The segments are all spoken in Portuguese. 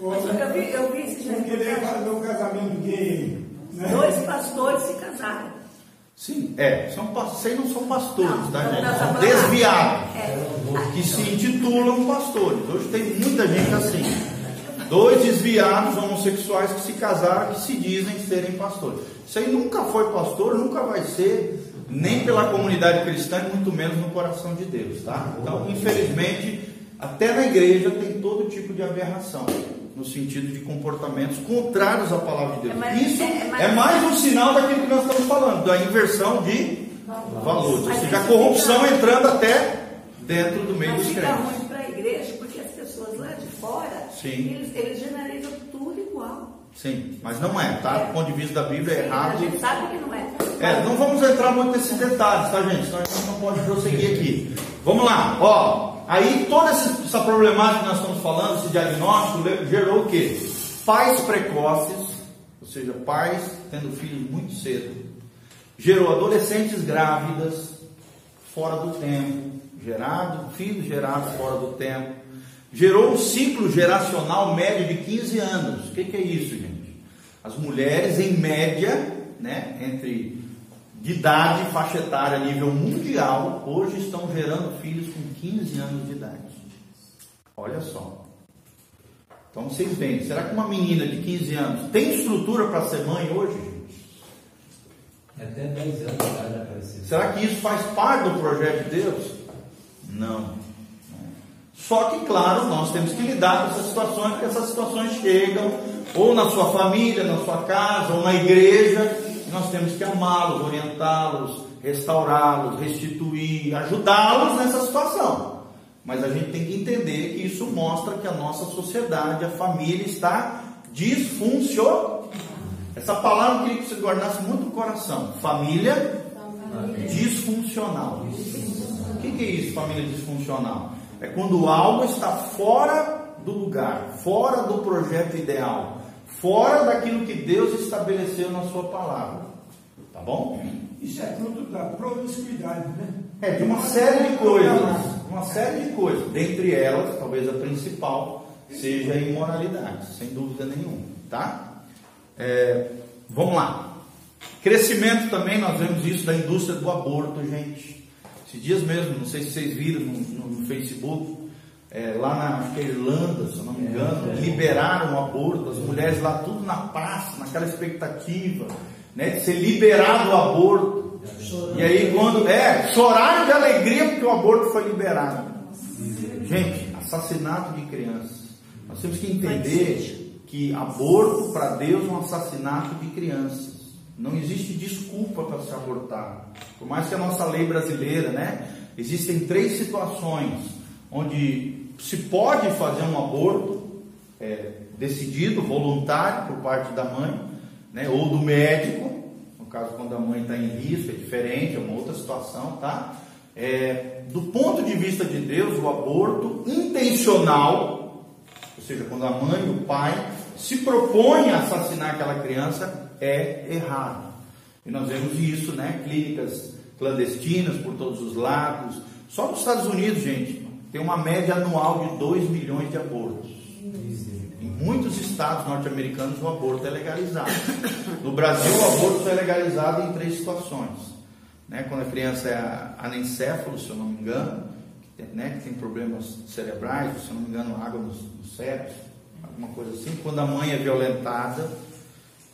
Eu vi, eu vi esse querer fazer um casamento gay. Né? Dois pastores se casaram. Sim, é, são, vocês não são pastores, Não, tá gente? São desviados, É. que se intitulam pastores. Hoje tem muita gente assim. Dois desviados homossexuais que se casaram, que se dizem serem pastores. Isso aí nunca foi pastor, nunca vai ser, nem pela comunidade cristã, e muito menos no coração de Deus, tá? Então, infelizmente, até na igreja tem todo tipo de aberração, no sentido de comportamentos contrários à palavra de Deus. É mais- Isso é mais- é mais um sinal daquilo que nós estamos falando, da inversão de valores, ou Mas seja, a corrupção fica- entrando até dentro do meio Mas dos fica crentes. ruim para a igreja, porque as pessoas lá de fora, Sim. eles, eles generalizam tudo igual. Sim, mas não é, tá? Do ponto de vista da Bíblia é A errado. gente sabe que não é. É, não vamos entrar muito nesses detalhes, tá, gente? Senão a gente não pode prosseguir aqui. Vamos lá, ó. Aí toda essa problemática que nós estamos falando, esse diagnóstico, gerou o quê? Pais precoces, ou seja, pais tendo filhos muito cedo. Gerou adolescentes grávidas fora do tempo, gerado, filhos gerados fora do tempo. Gerou um ciclo geracional médio de 15 anos. O que, que é isso, gente? As mulheres, em média, né, entre de idade faixa etária a nível mundial, hoje estão gerando filhos com 15 anos de idade. Olha só. Então vocês veem, será que uma menina de 15 anos tem estrutura para ser mãe hoje, gente? Até 10 anos já apareceu. Será que isso faz parte do projeto de Deus? Não. Só que, claro, nós temos que lidar com essas situações, porque essas situações chegam ou na sua família, na sua casa, ou na igreja, e nós temos que amá-los, orientá-los, restaurá-los, restituir, ajudá-los nessa situação. Mas a gente tem que entender que isso mostra que a nossa sociedade, a família está disfuncional. Essa palavra eu queria que você guardasse muito no coração. Família disfuncional. O que, que é isso, família disfuncional? É quando algo está fora do lugar, fora do projeto ideal, fora daquilo que Deus estabeleceu na sua palavra. Tá bom? Isso é fruto da promiscuidade, né? É, de uma série de coisas. Uma série de coisas. Dentre elas, talvez a principal seja a imoralidade, sem dúvida nenhuma. Tá? É, vamos lá. Crescimento também, nós vemos isso da indústria do aborto, gente. Esses dias mesmo, não sei se vocês viram no, no- no Facebook, é, lá na é Irlanda, se eu não me engano, liberaram o aborto, as mulheres lá tudo na praça, naquela expectativa, né, de ser liberado o aborto. E aí quando, é, choraram de alegria porque o aborto foi liberado. Gente, assassinato de crianças. Nós temos que entender que aborto para Deus é um assassinato de crianças. Não existe desculpa para se abortar. Por mais que a nossa lei brasileira, né? Existem três situações onde se pode fazer um aborto é, decidido, voluntário por parte da mãe, né? Ou do médico. No caso, quando a mãe está em risco, é diferente, é uma outra situação, tá? É, do ponto de vista de Deus, o aborto intencional, ou seja, quando a mãe e o pai se propõem a assassinar aquela criança, é errado. E nós vemos isso, né? Clínicas clandestinas por todos os lados. Só nos Estados Unidos, gente, tem uma média anual de 2 milhões de abortos. Em muitos estados norte-americanos o aborto é legalizado. No Brasil o aborto é legalizado em três situações. Né? Quando a criança é anencéfalo, se eu não me engano, que tem, né? que tem problemas cerebrais, se eu não me engano, água nos, nos cérebros, alguma coisa assim. Quando a mãe é violentada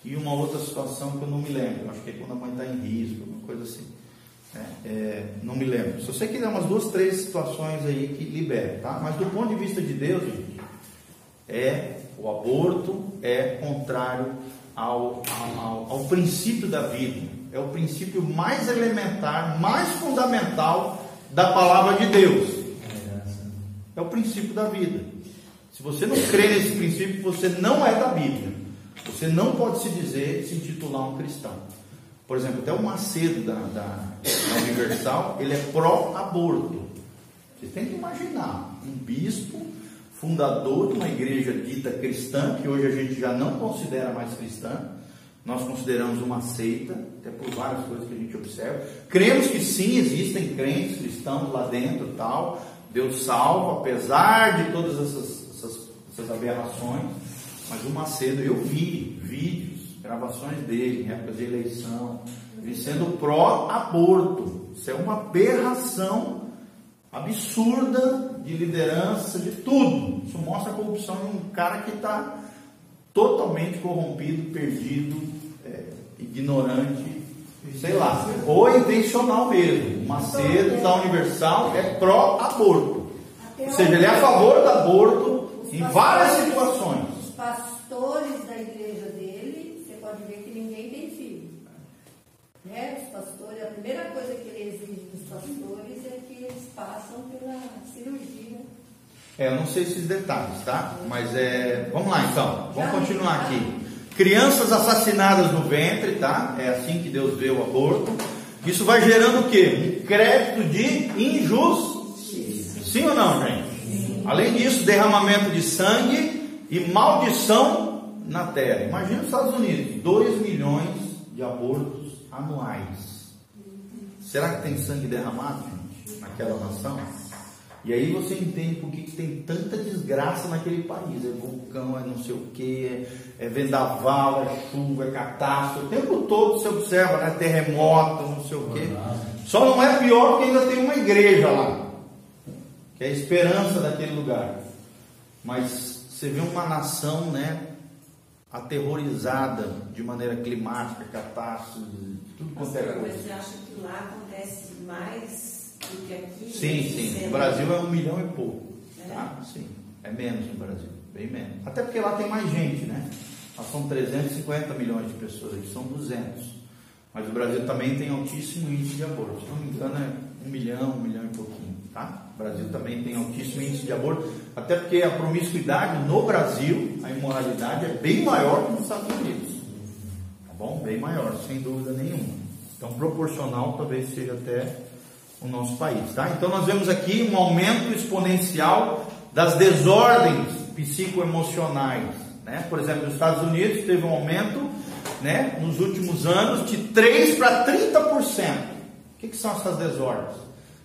e uma outra situação que eu não me lembro. Acho que é quando a mãe está em risco, alguma coisa assim. Né? É, não me lembro. Só sei que tem umas duas, três situações aí que liberam, tá? Mas do ponto de vista de Deus, é o aborto é contrário ao, ao, ao princípio da vida. É o princípio mais elementar, mais fundamental da palavra de Deus. É o princípio da vida. Se você não crê nesse princípio, você não é da Bíblia. Você não pode se dizer, se intitular um cristão. Por exemplo, até o Macedo da, da, da Universal, ele é pró-aborto. Você tem que imaginar um bispo, fundador de uma igreja dita cristã, que hoje a gente já não considera mais cristã, nós consideramos uma seita, até por várias coisas que a gente observa. Cremos que sim, existem crentes cristãos lá dentro tal. Deus salva, apesar de todas essas, essas essas aberrações, mas o Macedo, eu vi vídeos, gravações dele, em épocas de eleição, ele sendo pró-aborto. Isso é uma aberração absurda de liderança, de tudo. Isso mostra a corrupção de um cara que está totalmente corrompido, perdido, é, ignorante, sei lá, ou intencional mesmo. O Macedo da Universal é pró-aborto. Ou seja, ele é a favor do aborto em várias situações. Os pastores da igreja dele, você pode ver que ninguém tem filho. Né? Os pastores, a primeira coisa que ele exige dos pastores é que eles passam pela cirurgia. É, eu não sei esses detalhes, tá? Mas é. Vamos lá então, vamos continuar aqui. Crianças assassinadas no ventre, tá? É assim que Deus vê o aborto. Isso vai gerando o quê? Um crédito de injustiça. Sim ou não, gente? Além disso, derramamento de sangue e maldição na terra. Imagina os Estados Unidos, 2 milhões de abortos anuais. Será que tem sangue derramado, gente, naquela nação? E aí você entende por que, que tem tanta desgraça naquele país. É vulcão, é não sei o que, é, é vendaval, é chuva, é catástrofe. O tempo todo você observa, né? Terremoto, não sei o que. Só não é pior porque ainda tem uma igreja lá. Que é a esperança daquele lugar. Mas você vê uma nação, né? Aterrorizada de maneira climática, catástrofe, tudo quanto é Mas coisa. você acha que lá acontece mais do que aqui? Sim, sim. Sendo- O Brasil é um milhão e pouco. É? Tá? Sim. É menos no Brasil. Bem menos. Até porque lá tem mais gente, né? Lá são 350 milhões de pessoas, aqui são 200. Mas o Brasil também tem altíssimo índice de aborto. Se não me engano, é um milhão, um milhão e pouquinho. Tá? O Brasil também tem altíssimo índice de aborto. Até porque a promiscuidade no Brasil, a imoralidade é bem maior que nos Estados Unidos. Tá bom? Bem maior, sem dúvida nenhuma. Então, proporcional talvez seja até o nosso país, tá? Então, nós vemos aqui um aumento exponencial das desordens psicoemocionais, né? Por exemplo, nos Estados Unidos teve um aumento, né, nos últimos anos de 3 para 30%. O que, que são essas desordens?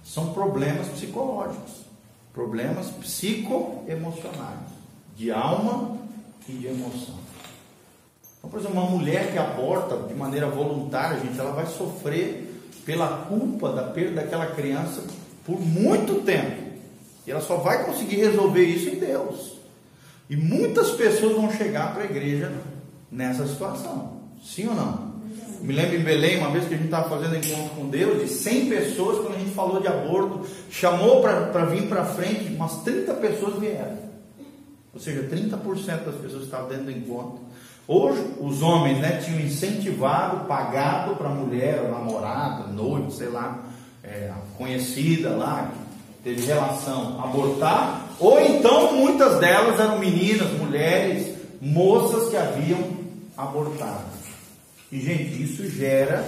São problemas psicológicos, problemas psicoemocionais, de alma e de emoção. Então, por exemplo, uma mulher que aborta de maneira voluntária, gente, ela vai sofrer pela culpa da perda daquela criança por muito tempo. E ela só vai conseguir resolver isso em Deus. E muitas pessoas vão chegar para a igreja nessa situação. Sim ou não? Me lembro em Belém, uma vez que a gente estava fazendo encontro com Deus, de 100 pessoas, quando a gente falou de aborto, chamou para vir para frente, umas 30 pessoas vieram. Ou seja, 30% das pessoas que estavam dentro do encontro. Hoje, os homens né, tinham incentivado, pagado para a mulher, namorada, noiva, sei lá, é, conhecida lá, que teve relação, abortar. Ou então, muitas delas eram meninas, mulheres, moças que haviam abortado. E, gente, isso gera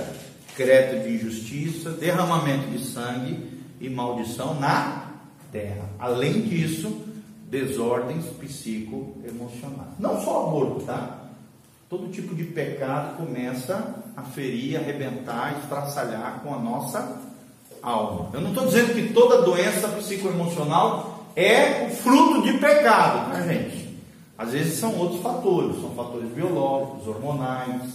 crédito de injustiça, derramamento de sangue e maldição na terra. Além disso, desordens psicoemocionais. Não só aborto, tá? Todo tipo de pecado começa a ferir, arrebentar, estraçalhar com a nossa alma. Eu não estou dizendo que toda doença psicoemocional é o fruto de pecado, né, gente? Às vezes são outros fatores, são fatores biológicos, hormonais,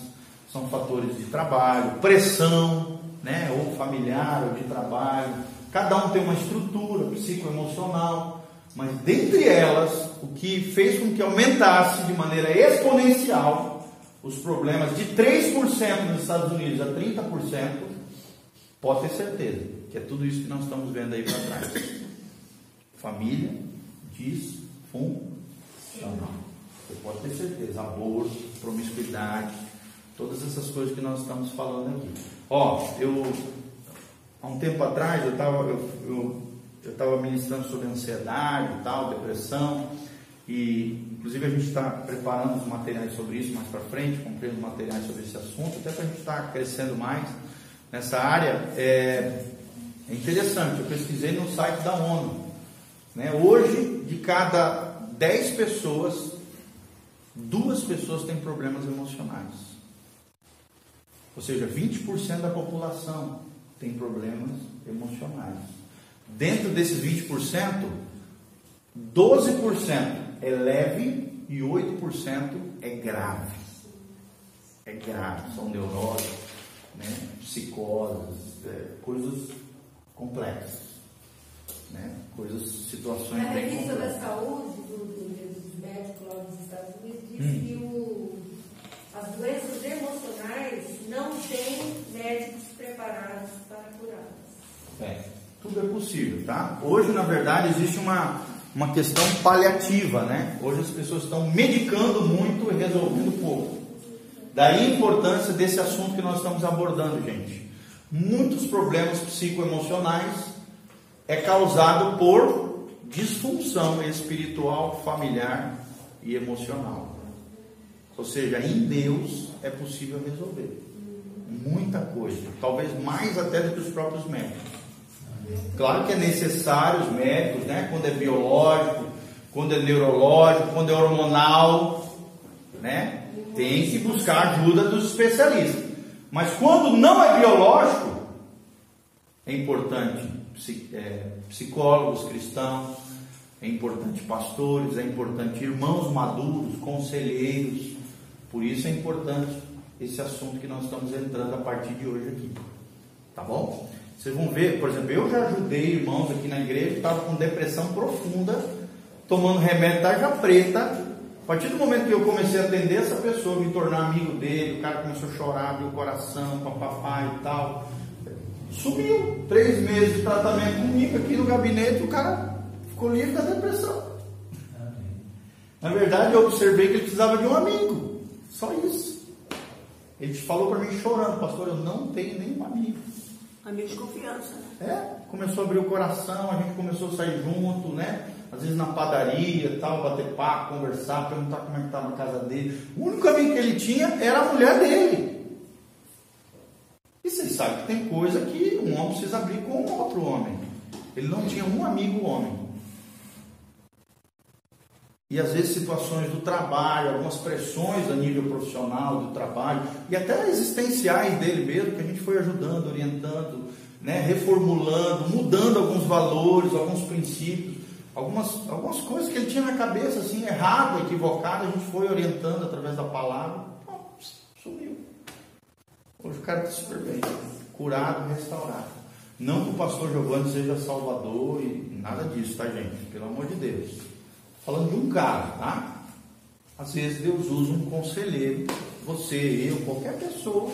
são fatores de trabalho, pressão, né, ou familiar ou de trabalho. Cada um tem uma estrutura psicoemocional, mas dentre elas, o que fez com que aumentasse de maneira exponencial os problemas de 3% nos Estados Unidos a 30%, pode ter certeza que é tudo isso que nós estamos vendo aí para trás. Família disfuncional. Você pode ter certeza. Aborto, promiscuidade, todas essas coisas que nós estamos falando aqui. Ó, eu há um tempo atrás eu estava eu, eu, eu tava ministrando sobre ansiedade e tal, depressão, e inclusive a gente está preparando os materiais sobre isso mais para frente, comprei os materiais sobre esse assunto, até para a gente estar tá crescendo mais nessa área. É, é interessante, eu pesquisei no site da ONU. Né? Hoje, de cada 10 pessoas, duas pessoas têm problemas emocionais. Ou seja, 20% da população tem problemas emocionais. Dentro desses 20%, 12% é leve e 8% é grave. É grave, são neuroses, né? psicoses, é, coisas complexas, né? coisas, situações A bem revista da saúde do, dos médicos lá nos Estados Unidos diz Hum. que o, as doenças emocionais não têm médicos preparados para curá-las. É, tudo é possível, tá? Hoje, na verdade, existe uma, uma questão paliativa, né? Hoje as pessoas estão medicando muito e resolvendo pouco. Daí a importância desse assunto que nós estamos abordando, gente. Muitos problemas psicoemocionais é causado por disfunção espiritual, familiar e emocional. Ou seja, em Deus é possível resolver muita coisa, talvez mais até do que os próprios médicos. Claro que é necessário os médicos, né? Quando é biológico, quando é neurológico, quando é hormonal, né? Tem que buscar ajuda dos especialistas. Mas quando não é biológico, é importante é, psicólogos cristãos, é importante pastores, é importante irmãos maduros, conselheiros. Por isso é importante esse assunto que nós estamos entrando a partir de hoje aqui. Tá bom? Vocês vão ver, por exemplo, eu já ajudei irmãos aqui na igreja que estavam com depressão profunda, tomando remédio tarja preta. A partir do momento que eu comecei a atender essa pessoa, me tornar amigo dele, o cara começou a chorar, abriu o coração, papapá e tal. Sumiu. Três meses de tratamento comigo aqui no gabinete, o cara ficou livre da depressão. Na verdade, eu observei que ele precisava de um amigo. Só isso. Ele falou para mim chorando, pastor, eu não tenho nenhum amigo. Amigo de confiança, né? É, começou a abrir o coração, a gente começou a sair junto, né? Às vezes na padaria, tal, bater papo, conversar, perguntar como é que estava a casa dele. O único amigo que ele tinha era a mulher dele. E vocês sabem que tem coisa que um homem precisa abrir com outro homem. Ele não tinha um amigo homem. E às vezes situações do trabalho, algumas pressões a nível profissional do trabalho, e até existenciais dele mesmo, que a gente foi ajudando, orientando, né, reformulando, mudando alguns valores, alguns princípios, algumas, algumas coisas que ele tinha na cabeça, assim, errado, equivocado, a gente foi orientando através da palavra, pô, sumiu. Hoje o cara está super bem, curado, restaurado. Não que o pastor Giovanni seja salvador e nada disso, tá, gente? Pelo amor de Deus. Falando de um cara, tá? Às vezes Deus usa um conselheiro, você, eu, qualquer pessoa,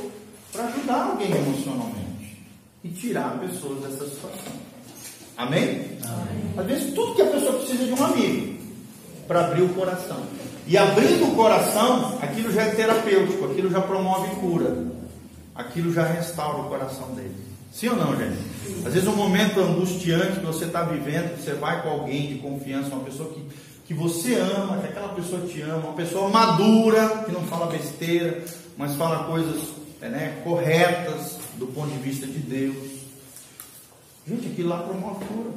para ajudar alguém emocionalmente e tirar a pessoa dessa situação. Amém? Às vezes tudo que a pessoa precisa é de um amigo para abrir o coração. E abrindo o coração, aquilo já é terapêutico, aquilo já promove cura, aquilo já restaura o coração dele. Sim ou não, gente? Às vezes um momento angustiante que você está vivendo, você vai com alguém de confiança, uma pessoa que, que você ama, que aquela pessoa te ama, uma pessoa madura, que não fala besteira, mas fala coisas é, né, corretas do ponto de vista de Deus. Gente, aquilo lá promove cura.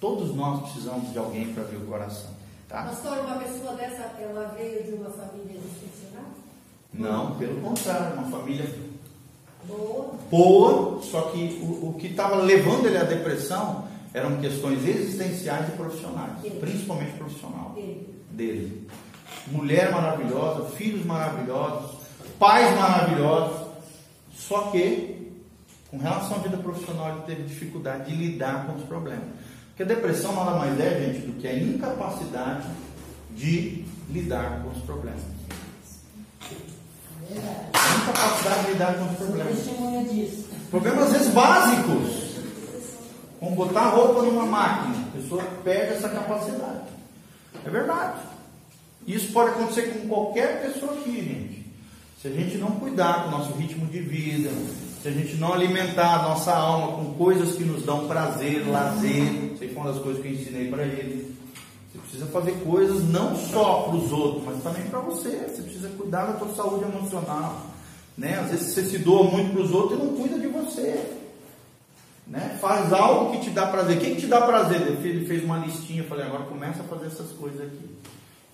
Todos nós precisamos de alguém para abrir o coração. Tá? Pastor, uma pessoa dessa, ela veio de uma família disfuncional? Não, pelo contrário, uma família Boa. boa, só que o, o que estava levando ele à depressão eram questões existenciais e profissionais, Ele. principalmente profissional Ele. dele. Mulher maravilhosa, filhos maravilhosos, pais maravilhosos, só que com relação à vida profissional ele teve dificuldade de lidar com os problemas. Porque a depressão nada mais é, gente, do que a incapacidade de lidar com os problemas. A incapacidade de lidar com os problemas. Problemas às vezes básicos. Como botar roupa numa máquina. A pessoa perde essa capacidade. É verdade. Isso pode acontecer com qualquer pessoa aqui, gente. Se a gente não cuidar do nosso ritmo de vida, se a gente não alimentar a nossa alma com coisas que nos dão prazer, lazer, sei foi uma das coisas que eu ensinei para ele. Você precisa fazer coisas não só para os outros, mas também para você. Você precisa cuidar da sua saúde emocional. Né? Às vezes você se doa muito para os outros e não cuida de você. Né? Faz algo que te dá prazer. Quem que te dá prazer? Ele fez uma listinha, falei, agora começa a fazer essas coisas aqui.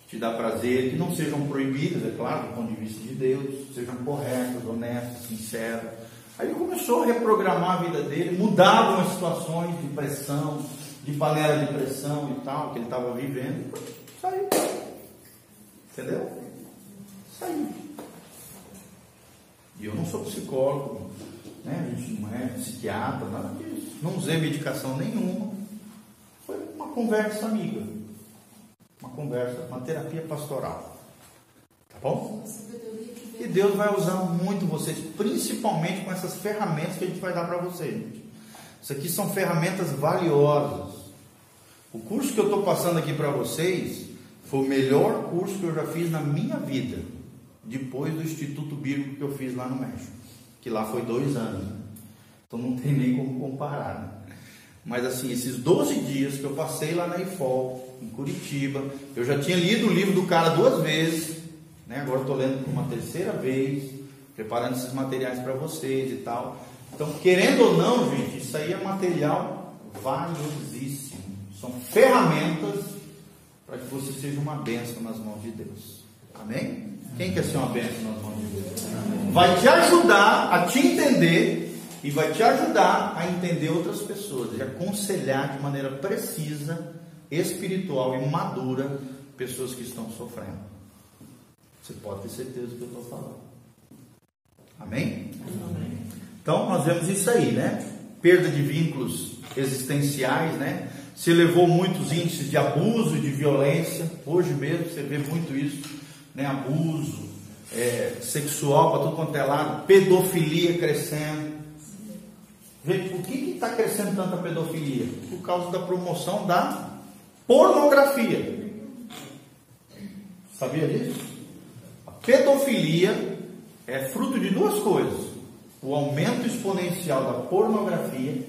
Que te dá prazer, que não sejam proibidas, é claro, do ponto de vista de Deus, sejam corretas, honestas, sinceras. Aí começou a reprogramar a vida dele, mudar algumas situações de pressão, de panela de pressão e tal, que ele estava vivendo. Entendeu? Isso aí. E eu não sou psicólogo, né? a gente não é psiquiatra, nada disso. Não usei medicação nenhuma. Foi uma conversa amiga. Uma conversa, uma terapia pastoral. Tá bom? E Deus vai usar muito vocês, principalmente com essas ferramentas que a gente vai dar para vocês. Isso aqui são ferramentas valiosas. O curso que eu estou passando aqui para vocês foi o melhor curso que eu já fiz na minha vida, depois do Instituto Bíblico que eu fiz lá no México, que lá foi dois anos. né? Então não tem nem como comparar. né? Mas assim, esses 12 dias que eu passei lá na IFOL, em Curitiba, eu já tinha lido o livro do cara duas vezes, né? agora estou lendo por uma terceira vez, preparando esses materiais para vocês e tal. Então, querendo ou não, gente, isso aí é material valiosíssimo. São ferramentas para que você seja uma bênção nas mãos de Deus. Amém? Quem quer ser uma bênção mãos de Deus? Vai te ajudar a te entender e vai te ajudar a entender outras pessoas, e aconselhar de maneira precisa, espiritual e madura pessoas que estão sofrendo. Você pode ter certeza do que eu estou falando. Amém? Então nós vemos isso aí, né? Perda de vínculos existenciais, né? Se elevou muitos índices de abuso e de violência. Hoje mesmo você vê muito isso, né? Abuso é, sexual para tudo quanto é lado, pedofilia crescendo. Vê, por que está crescendo tanta pedofilia? Por causa da promoção da pornografia. Sabia disso? A pedofilia é fruto de duas coisas: o aumento exponencial da pornografia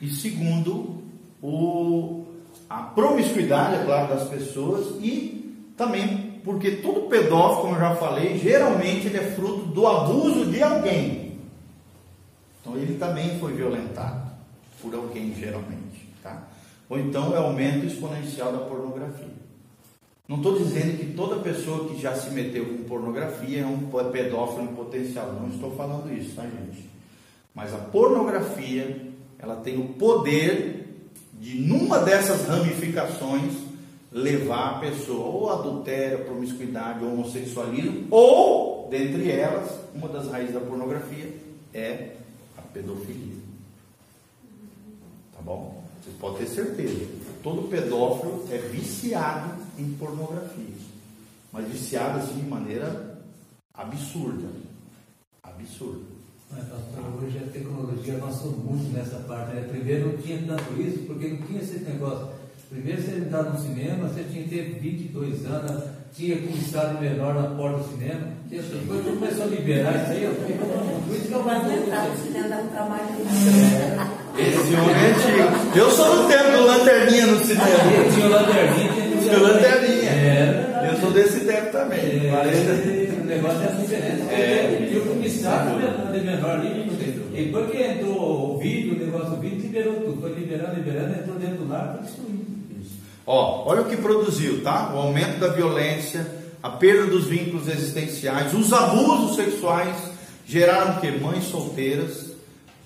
e segundo o, a promiscuidade, é claro, das pessoas e também porque todo pedófilo, como eu já falei, geralmente ele é fruto do abuso de alguém. Então ele também foi violentado por alguém, geralmente, tá? Ou então é aumento exponencial da pornografia. Não estou dizendo que toda pessoa que já se meteu com pornografia é um pedófilo em potencial. Não estou falando isso, tá, gente? Mas a pornografia, ela tem o poder de, numa dessas ramificações, levar a pessoa ou adultério, promiscuidade, ou homossexualismo, ou, dentre elas, uma das raízes da pornografia é a pedofilia. Tá bom? Vocês podem ter certeza. Todo pedófilo é viciado em pornografia. Mas viciado assim de maneira absurda. Absurda. Mas, pastor, hoje a tecnologia avançou muito nessa parte. Né? Primeiro não tinha tanto isso, porque não tinha esse negócio. Primeiro você entrar no cinema, você tinha que ter 22 anos, tinha comissário menor na porta do cinema. Depois começou a liberar isso aí, eu fiquei por isso que eu mais não no cinema, dá um trabalho. Esse homem é antigo. Eu sou do tempo do lanterninha no cinema. Aí tinha o lanterninha, tinha o lanterninha. É. Eu sou desse tempo também. É, Parece- o negócio é assim diferente. É. E o comissário de menor ali, e depois que entrou o vídeo, o negócio do vídeo, liberou tudo. Foi liberando, liberando, entrou dentro do lar, foi destruindo. Ó, olha o que produziu, tá? O aumento da violência, a perda dos vínculos existenciais, os abusos sexuais geraram o quê? Mães solteiras,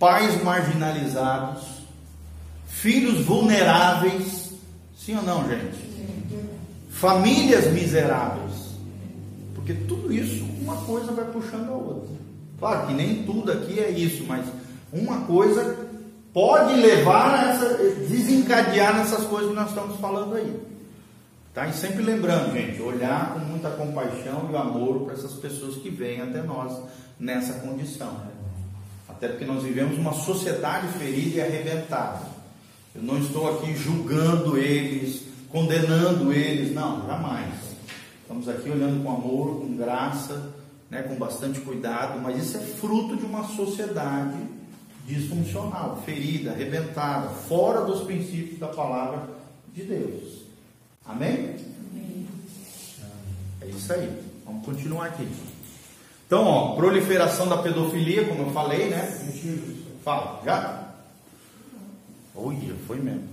pais marginalizados, filhos vulneráveis, sim ou não, gente? Famílias miseráveis. Porque tudo isso, uma coisa vai puxando a outra. Claro que nem tudo aqui é isso, mas uma coisa pode levar a essa, desencadear nessas coisas que nós estamos falando aí. Tá? E sempre lembrando, gente, olhar com muita compaixão e amor para essas pessoas que vêm até nós nessa condição. Até porque nós vivemos uma sociedade ferida e arrebentada. Eu não estou aqui julgando eles, condenando eles, não, jamais. Estamos aqui olhando com amor, com graça, né, com bastante cuidado, mas isso é fruto de uma sociedade disfuncional, ferida, arrebentada, fora dos princípios da palavra de Deus. Amém? É isso aí. Vamos continuar aqui. Então, ó, proliferação da pedofilia, como eu falei, né? Fala, já? Olha, foi mesmo.